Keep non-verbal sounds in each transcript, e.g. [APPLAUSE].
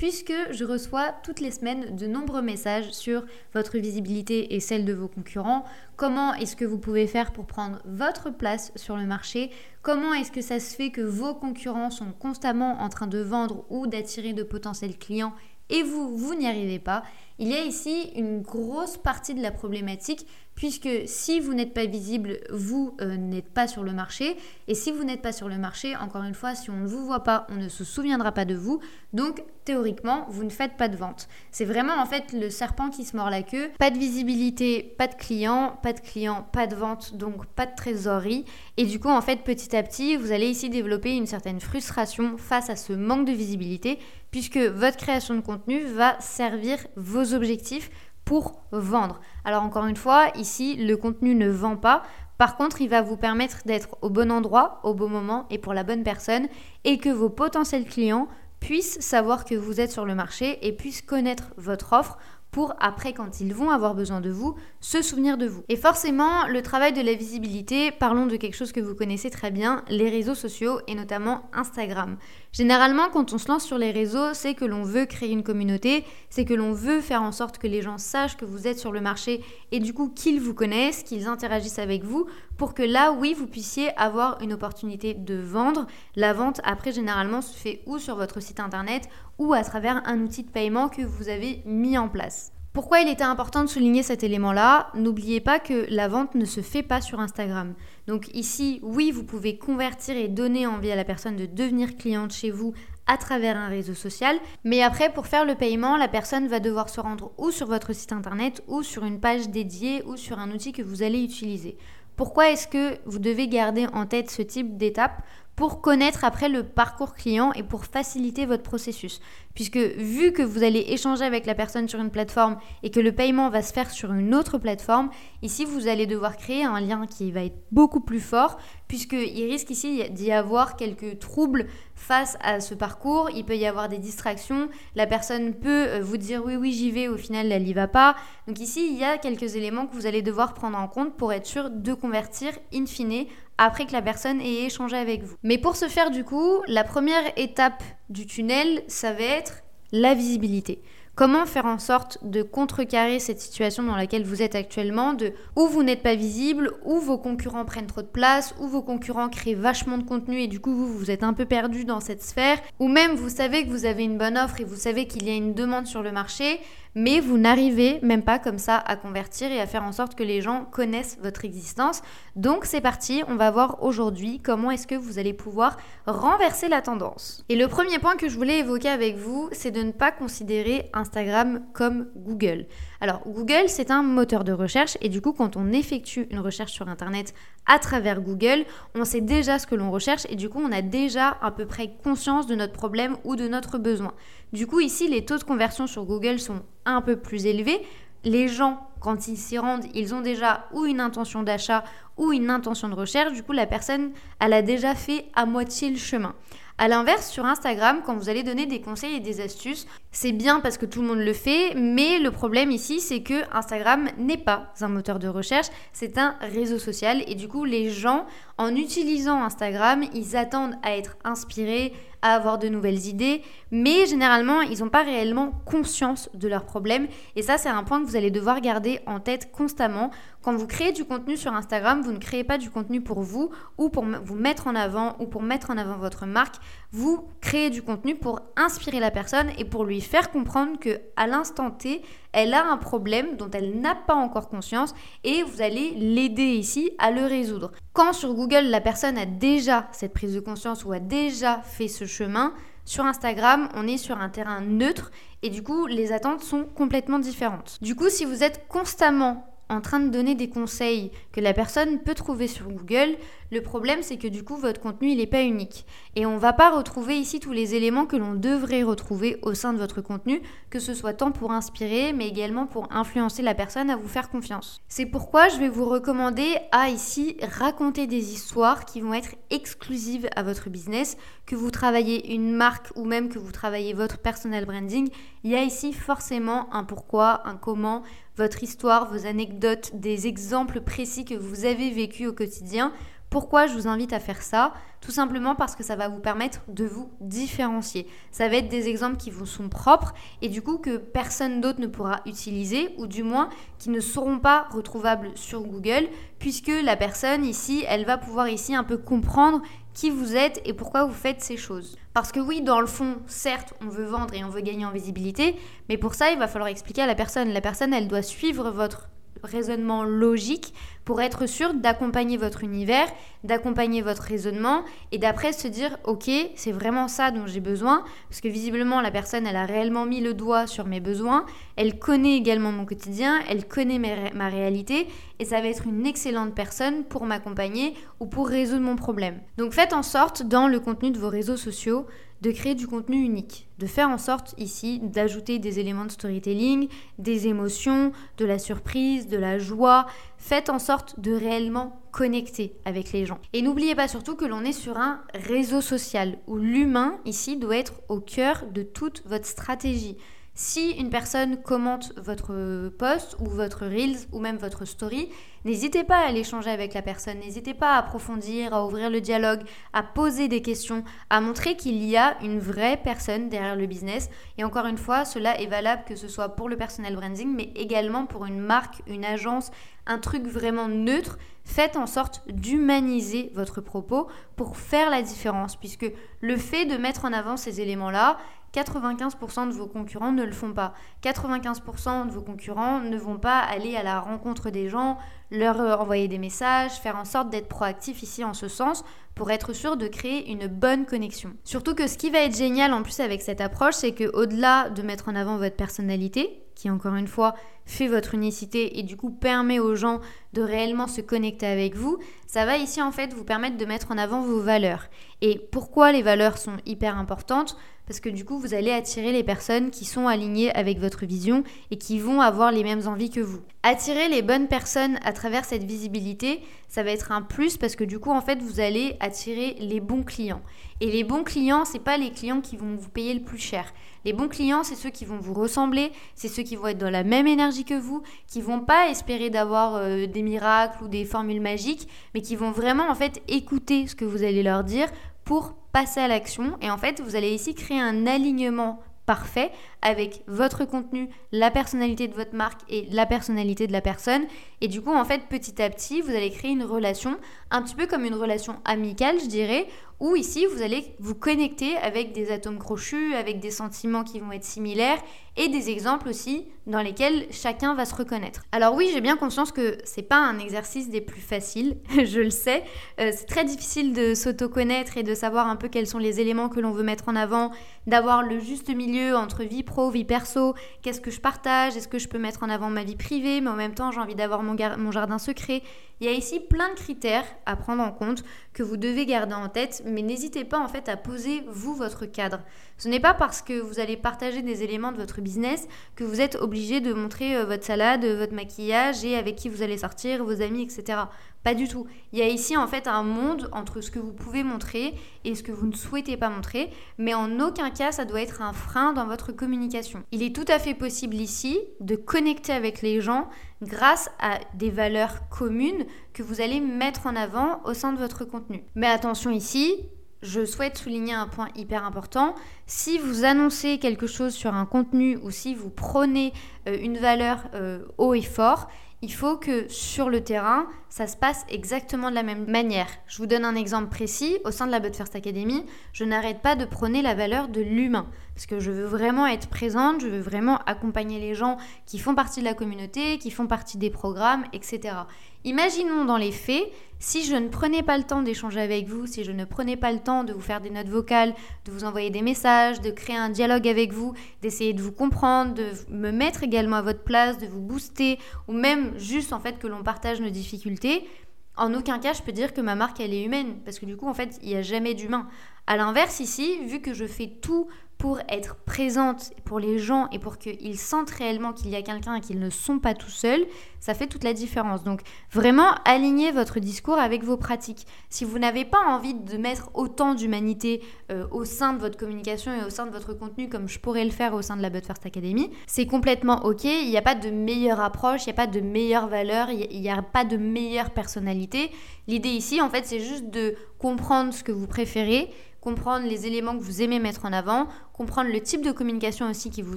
puisque je reçois toutes les semaines de nombreux messages sur votre visibilité et celle de vos concurrents. Comment est-ce que vous pouvez faire pour prendre votre place sur le marché? Comment est-ce que ça se fait que vos concurrents sont constamment en train de vendre ou d'attirer de potentiels clients et vous, vous n'y arrivez pas? Il y a ici une grosse partie de la problématique puisque si vous n'êtes pas visible, vous euh, n'êtes pas sur le marché. Et si vous n'êtes pas sur le marché, encore une fois, si on ne vous voit pas, on ne se souviendra pas de vous. Donc théoriquement, vous ne faites pas de vente. C'est vraiment en fait le serpent qui se mord la queue. Pas de visibilité, pas de clients, pas de clients, pas de vente, donc pas de trésorerie. Et du coup, en fait, petit à petit, vous allez ici développer une certaine frustration face à ce manque de visibilité puisque votre création de contenu va servir vos objectifs pour vendre. Alors encore une fois, ici, le contenu ne vend pas. Par contre, il va vous permettre d'être au bon endroit, au bon moment et pour la bonne personne et que vos potentiels clients puissent savoir que vous êtes sur le marché et puissent connaître votre offre pour après, quand ils vont avoir besoin de vous, se souvenir de vous. Et forcément, le travail de la visibilité, parlons de quelque chose que vous connaissez très bien, les réseaux sociaux et notamment Instagram. Généralement, quand on se lance sur les réseaux, c'est que l'on veut créer une communauté, c'est que l'on veut faire en sorte que les gens sachent que vous êtes sur le marché et du coup qu'ils vous connaissent, qu'ils interagissent avec vous pour que là, oui, vous puissiez avoir une opportunité de vendre. La vente, après, généralement, se fait ou sur votre site internet ou à travers un outil de paiement que vous avez mis en place. Pourquoi il était important de souligner cet élément-là? N'oubliez pas que la vente ne se fait pas sur Instagram. Donc ici, oui, vous pouvez convertir et donner envie à la personne de devenir cliente chez vous à travers un réseau social. Mais après, pour faire le paiement, la personne va devoir se rendre ou sur votre site internet ou sur une page dédiée ou sur un outil que vous allez utiliser. Pourquoi est-ce que vous devez garder en tête ce type d'étape? Pour connaître après le parcours client et pour faciliter votre processus. Puisque vu que vous allez échanger avec la personne sur une plateforme et que le paiement va se faire sur une autre plateforme, ici vous allez devoir créer un lien qui va être beaucoup plus fort puisqu'il risque ici d'y avoir quelques troubles face à ce parcours. Il peut y avoir des distractions. La personne peut euh, vous dire oui, oui, j'y vais, au final, elle n'y va pas. Donc ici, il y a quelques éléments que vous allez devoir prendre en compte pour être sûr de convertir in fine après que la personne ait échangé avec vous. Mais pour ce faire, du coup, la première étape du tunnel, ça va être la visibilité. Comment faire en sorte de contrecarrer cette situation dans laquelle vous êtes actuellement, de où vous n'êtes pas visible, où vos concurrents prennent trop de place, où vos concurrents créent vachement de contenu et du coup vous, vous êtes un peu perdu dans cette sphère, ou même vous savez que vous avez une bonne offre et vous savez qu'il y a une demande sur le marché, mais vous n'arrivez même pas comme ça à convertir et à faire en sorte que les gens connaissent votre existence. Donc c'est parti, on va voir aujourd'hui comment est-ce que vous allez pouvoir renverser la tendance. Et le premier point que je voulais évoquer avec vous, c'est de ne pas considérer Instagram comme Google. Alors Google, c'est un moteur de recherche et du coup quand on effectue une recherche sur Internet à travers Google, on sait déjà ce que l'on recherche et du coup on a déjà à peu près conscience de notre problème ou de notre besoin. Du coup ici les taux de conversion sur Google sont un peu plus élevés. Les gens, quand ils s'y rendent, ils ont déjà ou une intention d'achat ou une intention de recherche. Du coup, la personne, elle a déjà fait à moitié le chemin. À l'inverse, sur Instagram, quand vous allez donner des conseils et des astuces, c'est bien parce que tout le monde le fait, mais le problème ici, c'est que Instagram n'est pas un moteur de recherche, c'est un réseau social. Et du coup, les gens, en utilisant Instagram, ils attendent à être inspirés, à avoir de nouvelles idées, mais généralement, ils n'ont pas réellement conscience de leurs problèmes. Et ça, c'est un point que vous allez devoir garder en tête constamment. Quand vous créez du contenu sur Instagram, vous ne créez pas du contenu pour vous ou pour vous mettre en avant ou pour mettre en avant votre marque. Vous créez du contenu pour inspirer la personne et pour lui faire comprendre que à l'instant T, elle a un problème dont elle n'a pas encore conscience et vous allez l'aider ici à le résoudre. Sur Google, la personne a déjà cette prise de conscience ou a déjà fait ce chemin, sur Instagram, on est sur un terrain neutre et du coup, les attentes sont complètement différentes. Du coup, si vous êtes constamment en train de donner des conseils que la personne peut trouver sur Google. Le problème, c'est que du coup, votre contenu, il n'est pas unique. Et on ne va pas retrouver ici tous les éléments que l'on devrait retrouver au sein de votre contenu, que ce soit tant pour inspirer, mais également pour influencer la personne à vous faire confiance. C'est pourquoi je vais vous recommander à ici raconter des histoires qui vont être exclusives à votre business, que vous travaillez une marque ou même que vous travaillez votre personal branding. Il y a ici forcément un pourquoi, un comment, votre histoire, vos anecdotes, des exemples précis que vous avez vécu au quotidien pourquoi je vous invite à faire ça? Tout simplement parce que ça va vous permettre de vous différencier. Ça va être des exemples qui vous sont propres et du coup que personne d'autre ne pourra utiliser ou du moins qui ne seront pas retrouvables sur Google puisque la personne ici, elle va pouvoir ici un peu comprendre qui vous êtes et pourquoi vous faites ces choses. Parce que oui, dans le fond, certes, on veut vendre et on veut gagner en visibilité, mais pour ça, il va falloir expliquer à la personne. La personne, elle doit suivre votre raisonnement logique pour être sûr d'accompagner votre univers, d'accompagner votre raisonnement et d'après se dire ok c'est vraiment ça dont j'ai besoin parce que visiblement la personne elle a réellement mis le doigt sur mes besoins, elle connaît également mon quotidien, elle connaît ma réalité et ça va être une excellente personne pour m'accompagner ou pour résoudre mon problème. Donc faites en sorte dans le contenu de vos réseaux sociaux de créer du contenu unique, de faire en sorte ici d'ajouter des éléments de storytelling, des émotions, de la surprise, de la joie. Faites en sorte de réellement connecter avec les gens. Et n'oubliez pas surtout que l'on est sur un réseau social où l'humain ici doit être au cœur de toute votre stratégie. Si une personne commente votre post ou votre reels ou même votre story, n'hésitez pas à aller échanger avec la personne, n'hésitez pas à approfondir, à ouvrir le dialogue, à poser des questions, à montrer qu'il y a une vraie personne derrière le business. Et encore une fois, cela est valable que ce soit pour le personal branding, mais également pour une marque, une agence, un truc vraiment neutre. Faites en sorte d'humaniser votre propos pour faire la différence, puisque le fait de mettre en avant ces éléments-là, 95% de vos concurrents ne le font pas. 95% de vos concurrents ne vont pas aller à la rencontre des gens, leur euh, envoyer des messages, faire en sorte d'être proactif ici en ce sens pour être sûr de créer une bonne connexion. Surtout que ce qui va être génial en plus avec cette approche, c'est que au-delà de mettre en avant votre personnalité, qui encore une fois fait votre unicité et du coup permet aux gens de réellement se connecter avec vous, ça va ici en fait vous permettre de mettre en avant vos valeurs. Et pourquoi les valeurs sont hyper importantes? Parce que du coup, vous allez attirer les personnes qui sont alignées avec votre vision et qui vont avoir les mêmes envies que vous. Attirer les bonnes personnes à travers cette visibilité, ça va être un plus parce que du coup, en fait, vous allez attirer les bons clients. Et les bons clients, c'est pas les clients qui vont vous payer le plus cher. Les bons clients, c'est ceux qui vont vous ressembler, c'est ceux qui vont être dans la même énergie que vous, qui vont pas espérer d'avoir euh, des miracles ou des formules magiques, mais qui vont vraiment en fait écouter ce que vous allez leur dire pour passer à l'action. Et en fait, vous allez ici créer un alignement parfait avec votre contenu, la personnalité de votre marque et la personnalité de la personne. Et du coup, en fait, petit à petit, vous allez créer une relation, un petit peu comme une relation amicale, je dirais, où ici, vous allez vous connecter avec des atomes crochus, avec des sentiments qui vont être similaires et des exemples aussi dans lesquels chacun va se reconnaître. Alors oui, j'ai bien conscience que c'est pas un exercice des plus faciles, [LAUGHS] je le sais. Euh, c'est très difficile de s'auto-connaître et de savoir un peu quels sont les éléments que l'on veut mettre en avant, d'avoir le juste milieu entre vie pro, vie perso, qu'est-ce que je partage, est-ce que je peux mettre en avant ma vie privée, mais en même temps j'ai envie d'avoir mon jardin secret. Il y a ici plein de critères à prendre en compte que vous devez garder en tête, mais n'hésitez pas en fait à poser vous votre cadre. Ce n'est pas parce que vous allez partager des éléments de votre business que vous êtes obligé de montrer euh, votre salade, votre maquillage et avec qui vous allez sortir, vos amis, etc. Pas du tout. Il y a ici en fait un monde entre ce que vous pouvez montrer et ce que vous ne souhaitez pas montrer, mais en aucun cas ça doit être un frein dans votre communication. Il est tout à fait possible ici de connecter avec les gens grâce à des valeurs communes que vous allez mettre en avant au sein de votre contenu. Mais attention ici, je souhaite souligner un point hyper important. Si vous annoncez quelque chose sur un contenu ou si vous prenez euh, une valeur euh, haut et fort, il faut que sur le terrain, ça se passe exactement de la même manière. Je vous donne un exemple précis. Au sein de la But First Academy, je n'arrête pas de prôner la valeur de l'humain. Parce que je veux vraiment être présente, je veux vraiment accompagner les gens qui font partie de la communauté, qui font partie des programmes, etc. Imaginons dans les faits, si je ne prenais pas le temps d'échanger avec vous, si je ne prenais pas le temps de vous faire des notes vocales, de vous envoyer des messages, de créer un dialogue avec vous, d'essayer de vous comprendre, de me mettre également à votre place, de vous booster, ou même juste en fait que l'on partage nos difficultés, en aucun cas je peux dire que ma marque elle est humaine, parce que du coup en fait il n'y a jamais d'humain. À l'inverse ici, vu que je fais tout pour être présente pour les gens et pour qu'ils sentent réellement qu'il y a quelqu'un et qu'ils ne sont pas tout seuls, ça fait toute la différence. Donc vraiment, alignez votre discours avec vos pratiques. Si vous n'avez pas envie de mettre autant d'humanité euh, au sein de votre communication et au sein de votre contenu comme je pourrais le faire au sein de la But First Academy, c'est complètement ok. Il n'y a pas de meilleure approche, il n'y a pas de meilleure valeur, il n'y a pas de meilleure personnalité. L'idée ici, en fait, c'est juste de comprendre ce que vous préférez comprendre les éléments que vous aimez mettre en avant, comprendre le type de communication aussi qui vous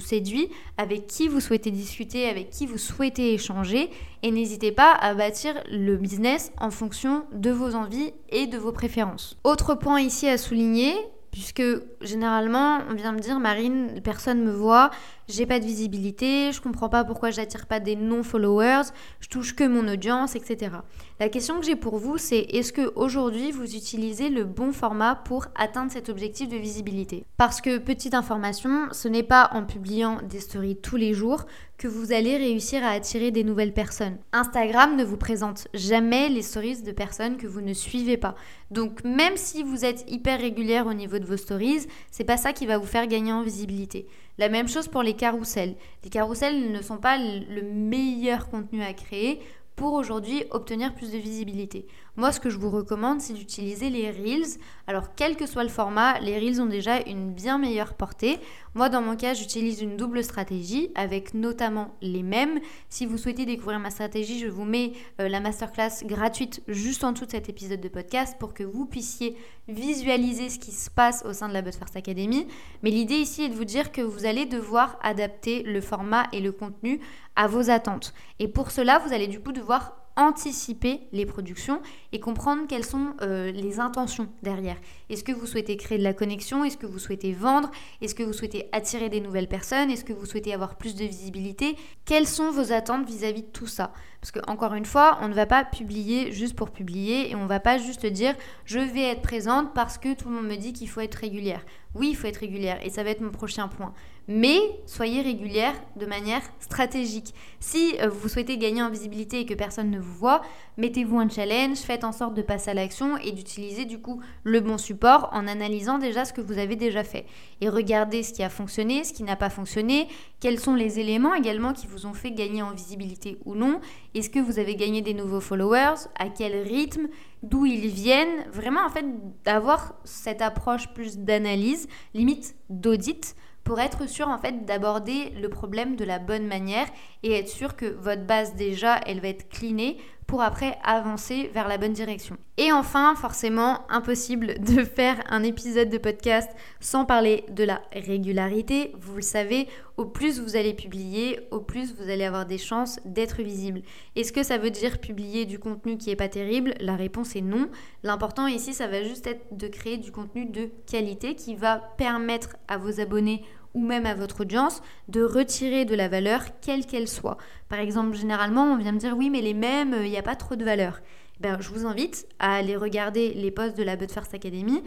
séduit, avec qui vous souhaitez discuter, avec qui vous souhaitez échanger, et n'hésitez pas à bâtir le business en fonction de vos envies et de vos préférences. Autre point ici à souligner, puisque généralement on vient me dire Marine, personne me voit, j'ai pas de visibilité, je comprends pas pourquoi j'attire pas des non-followers, je touche que mon audience, etc. La question que j'ai pour vous, c'est est-ce que aujourd'hui vous utilisez le bon format pour atteindre cet objectif de visibilité? Parce que petite information, ce n'est pas en publiant des stories tous les jours que vous allez réussir à attirer des nouvelles personnes. Instagram ne vous présente jamais les stories de personnes que vous ne suivez pas. Donc même si vous êtes hyper régulière au niveau de vos stories, c'est pas ça qui va vous faire gagner en visibilité. La même chose pour les carousels. Les carousels ne sont pas le meilleur contenu à créer pour aujourd'hui obtenir plus de visibilité. Moi, ce que je vous recommande, c'est d'utiliser les Reels. Alors, quel que soit le format, les Reels ont déjà une bien meilleure portée. Moi, dans mon cas, j'utilise une double stratégie avec notamment les mêmes. Si vous souhaitez découvrir ma stratégie, je vous mets euh, la masterclass gratuite juste en dessous de cet épisode de podcast pour que vous puissiez visualiser ce qui se passe au sein de la But First Academy. Mais l'idée ici est de vous dire que vous allez devoir adapter le format et le contenu à vos attentes. Et pour cela, vous allez du coup devoir anticiper les productions et comprendre quelles sont euh, les intentions derrière. Est-ce que vous souhaitez créer de la connexion? Est-ce que vous souhaitez vendre? Est-ce que vous souhaitez attirer des nouvelles personnes? Est-ce que vous souhaitez avoir plus de visibilité? Quelles sont vos attentes vis-à-vis de tout ça? Parce que encore une fois, on ne va pas publier juste pour publier et on ne va pas juste dire je vais être présente parce que tout le monde me dit qu'il faut être régulière. Oui, il faut être régulière et ça va être mon prochain point mais soyez régulière de manière stratégique. Si euh, vous souhaitez gagner en visibilité et que personne ne vous voit, mettez-vous un challenge, faites en sorte de passer à l'action et d'utiliser du coup le bon support en analysant déjà ce que vous avez déjà fait. Et regardez ce qui a fonctionné, ce qui n'a pas fonctionné, quels sont les éléments également qui vous ont fait gagner en visibilité ou non. Est-ce que vous avez gagné des nouveaux followers À quel rythme D'où ils viennent Vraiment en fait d'avoir cette approche plus d'analyse, limite d'audit pour être sûr en fait d'aborder le problème de la bonne manière et être sûr que votre base déjà elle va être clinée pour après avancer vers la bonne direction. Et enfin, forcément, impossible [LAUGHS] de faire un épisode de podcast sans parler de la régularité. Vous le savez, au plus vous allez publier, au plus vous allez avoir des chances d'être visible. Est-ce que ça veut dire publier du contenu qui n'est pas terrible? La réponse est non. L'important ici, ça va juste être de créer du contenu de qualité qui va permettre à vos abonnés ou même à votre audience de retirer de la valeur quelle qu'elle soit. Par exemple, généralement, on vient me dire oui, mais les mêmes, il n'y a pas trop de valeur. Ben, je vous invite à aller regarder les posts de la But First Academy,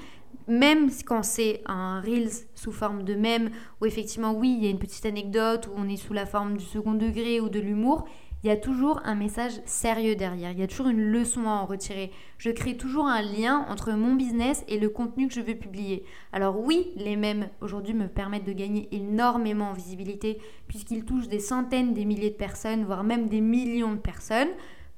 même quand c'est un Reels sous forme de mème, où effectivement, oui, il y a une petite anecdote, où on est sous la forme du second degré ou de l'humour, il y a toujours un message sérieux derrière, il y a toujours une leçon à en retirer. Je crée toujours un lien entre mon business et le contenu que je veux publier. Alors oui, les mêmes aujourd'hui me permettent de gagner énormément en visibilité puisqu'ils touchent des centaines, des milliers de personnes, voire même des millions de personnes.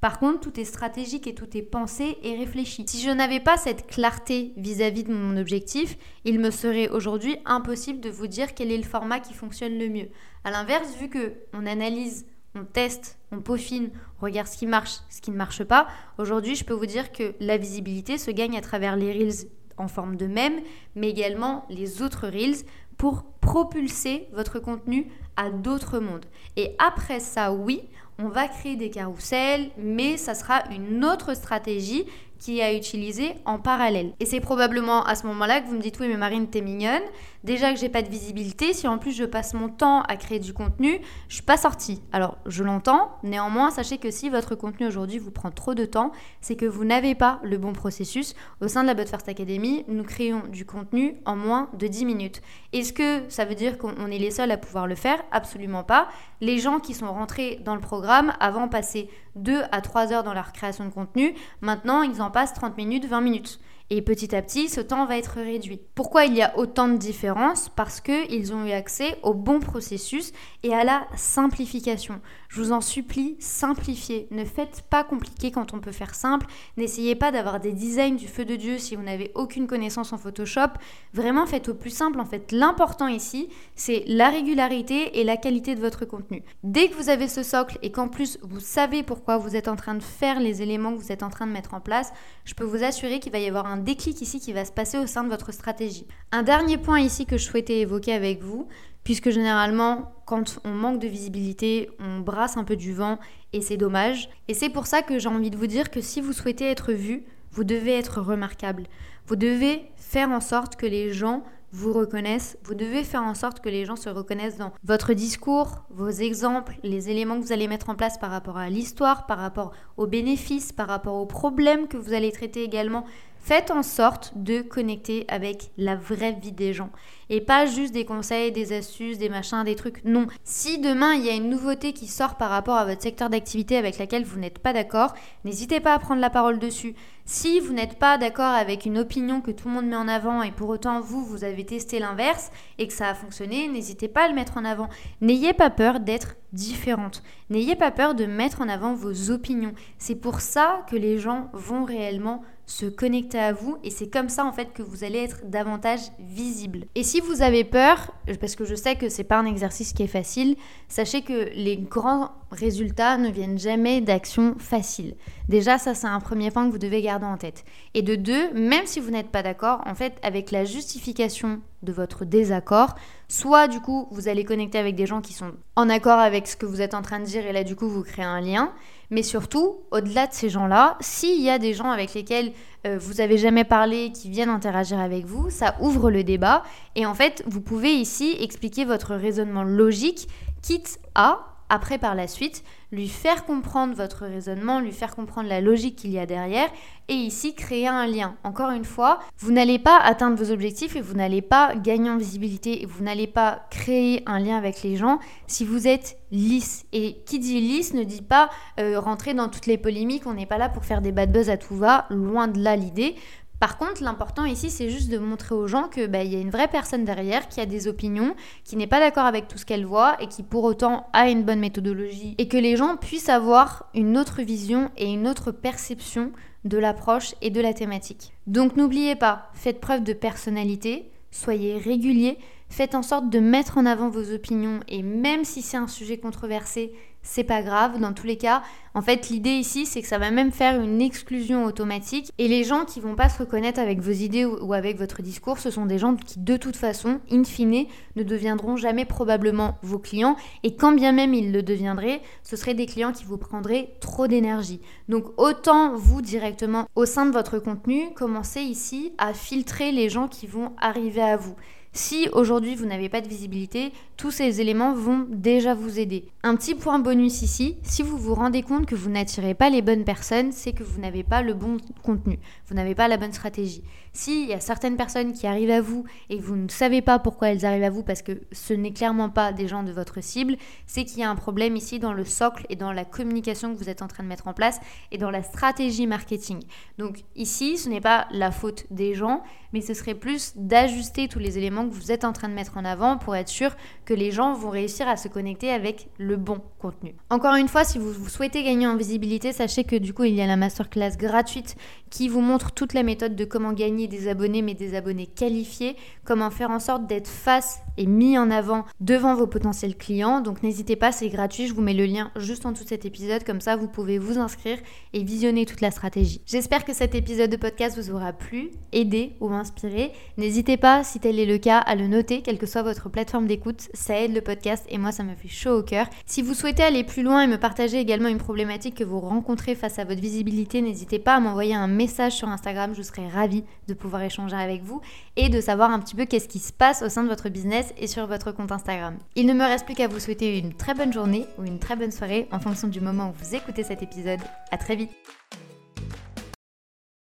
Par contre, tout est stratégique et tout est pensé et réfléchi. Si je n'avais pas cette clarté vis-à-vis de mon objectif, il me serait aujourd'hui impossible de vous dire quel est le format qui fonctionne le mieux. À l'inverse, vu que on analyse on teste, on peaufine, on regarde ce qui marche, ce qui ne marche pas. Aujourd'hui, je peux vous dire que la visibilité se gagne à travers les reels en forme de mème, mais également les autres reels pour propulser votre contenu à d'autres mondes. Et après ça, oui, on va créer des carousels, mais ça sera une autre stratégie qui à utiliser en parallèle. Et c'est probablement à ce moment-là que vous me dites oui mais Marine t'es mignonne, déjà que j'ai pas de visibilité, si en plus je passe mon temps à créer du contenu, je suis pas sortie. Alors je l'entends, néanmoins sachez que si votre contenu aujourd'hui vous prend trop de temps, c'est que vous n'avez pas le bon processus. Au sein de la But First Academy, nous créons du contenu en moins de 10 minutes. Est-ce que ça veut dire qu'on est les seuls à pouvoir le faire? Absolument pas. Les gens qui sont rentrés dans le programme avant passer 2 à 3 heures dans leur création de contenu, maintenant ils en passent 30 minutes, 20 minutes. Et petit à petit, ce temps va être réduit. Pourquoi il y a autant de différences? Parce qu'ils ont eu accès au bon processus et à la simplification. Je vous en supplie, simplifiez. Ne faites pas compliqué quand on peut faire simple. N'essayez pas d'avoir des designs du feu de Dieu si vous n'avez aucune connaissance en Photoshop. Vraiment, faites au plus simple. En fait, l'important ici, c'est la régularité et la qualité de votre contenu. Dès que vous avez ce socle et qu'en plus vous savez pourquoi vous êtes en train de faire les éléments que vous êtes en train de mettre en place, je peux vous assurer qu'il va y avoir un déclic ici qui va se passer au sein de votre stratégie. Un dernier point ici que je souhaitais évoquer avec vous, puisque généralement, quand on manque de visibilité, on brasse un peu du vent et c'est dommage. Et c'est pour ça que j'ai envie de vous dire que si vous souhaitez être vu, vous devez être remarquable. Vous devez faire en sorte que les gens vous reconnaissent. Vous devez faire en sorte que les gens se reconnaissent dans votre discours, vos exemples, les éléments que vous allez mettre en place par rapport à l'histoire, par rapport aux bénéfices, par rapport aux problèmes que vous allez traiter également. Faites en sorte de connecter avec la vraie vie des gens et pas juste des conseils, des astuces, des machins, des trucs. Non. Si demain il y a une nouveauté qui sort par rapport à votre secteur d'activité avec laquelle vous n'êtes pas d'accord, n'hésitez pas à prendre la parole dessus. Si vous n'êtes pas d'accord avec une opinion que tout le monde met en avant et pour autant vous, vous avez testé l'inverse et que ça a fonctionné, n'hésitez pas à le mettre en avant. N'ayez pas peur d'être différente. N'ayez pas peur de mettre en avant vos opinions. C'est pour ça que les gens vont réellement se connecter à vous et c'est comme ça en fait que vous allez être davantage visible. Et si vous avez peur, parce que je sais que c'est pas un exercice qui est facile, sachez que les grands résultats ne viennent jamais d'actions faciles. Déjà ça c'est un premier point que vous devez garder en tête. Et de deux, même si vous n'êtes pas d'accord, en fait avec la justification de votre désaccord, soit du coup vous allez connecter avec des gens qui sont en accord avec ce que vous êtes en train de dire et là du coup vous créez un lien, mais surtout au-delà de ces gens-là, s'il y a des gens avec lesquels euh, vous avez jamais parlé qui viennent interagir avec vous, ça ouvre le débat et en fait vous pouvez ici expliquer votre raisonnement logique quitte à après par la suite lui faire comprendre votre raisonnement, lui faire comprendre la logique qu'il y a derrière et ici créer un lien. Encore une fois, vous n'allez pas atteindre vos objectifs et vous n'allez pas gagner en visibilité et vous n'allez pas créer un lien avec les gens si vous êtes lisse. Et qui dit lisse ne dit pas euh, rentrer dans toutes les polémiques, on n'est pas là pour faire des bad buzz à tout va, loin de là l'idée. Par contre, l'important ici, c'est juste de montrer aux gens que bah, y a une vraie personne derrière qui a des opinions, qui n'est pas d'accord avec tout ce qu'elle voit et qui pour autant a une bonne méthodologie et que les gens puissent avoir une autre vision et une autre perception de l'approche et de la thématique. Donc n'oubliez pas, faites preuve de personnalité, soyez régulier, faites en sorte de mettre en avant vos opinions et même si c'est un sujet controversé, c'est pas grave. Dans tous les cas, en fait, l'idée ici, c'est que ça va même faire une exclusion automatique. Et les gens qui vont pas se reconnaître avec vos idées ou avec votre discours, ce sont des gens qui, de toute façon, in fine, ne deviendront jamais probablement vos clients. Et quand bien même ils le deviendraient, ce seraient des clients qui vous prendraient trop d'énergie. Donc, autant vous directement, au sein de votre contenu, commencez ici à filtrer les gens qui vont arriver à vous. Si aujourd'hui vous n'avez pas de visibilité, tous ces éléments vont déjà vous aider. Un petit point bonus ici, si vous vous rendez compte que vous n'attirez pas les bonnes personnes, c'est que vous n'avez pas le bon contenu, vous n'avez pas la bonne stratégie. S'il y a certaines personnes qui arrivent à vous et vous ne savez pas pourquoi elles arrivent à vous parce que ce n'est clairement pas des gens de votre cible, c'est qu'il y a un problème ici dans le socle et dans la communication que vous êtes en train de mettre en place et dans la stratégie marketing. Donc ici, ce n'est pas la faute des gens, mais ce serait plus d'ajuster tous les éléments que vous êtes en train de mettre en avant pour être sûr que les gens vont réussir à se connecter avec le bon contenu. Encore une fois, si vous, souhaitez gagner en visibilité, sachez que du coup, il y a la masterclass gratuite qui vous montre toute la méthode de comment gagner des abonnés, mais des abonnés qualifiés, comment faire en sorte d'être face est mis en avant devant vos potentiels clients. Donc n'hésitez pas, c'est gratuit, je vous mets le lien juste en dessous de cet épisode, comme ça vous pouvez vous inscrire et visionner toute la stratégie. J'espère que cet épisode de podcast vous aura plu, aidé ou inspiré. N'hésitez pas, si tel est le cas, à le noter, quelle que soit votre plateforme d'écoute, ça aide le podcast et moi ça me fait chaud au cœur. Si vous souhaitez aller plus loin et me partager également une problématique que vous rencontrez face à votre visibilité, n'hésitez pas à m'envoyer un message sur Instagram, je serai ravie de pouvoir échanger avec vous et de savoir un petit peu qu'est-ce qui se passe au sein de votre business et sur votre compte Instagram. Il ne me reste plus qu'à vous souhaiter une très bonne journée ou une très bonne soirée en fonction du moment où vous écoutez cet épisode. À très vite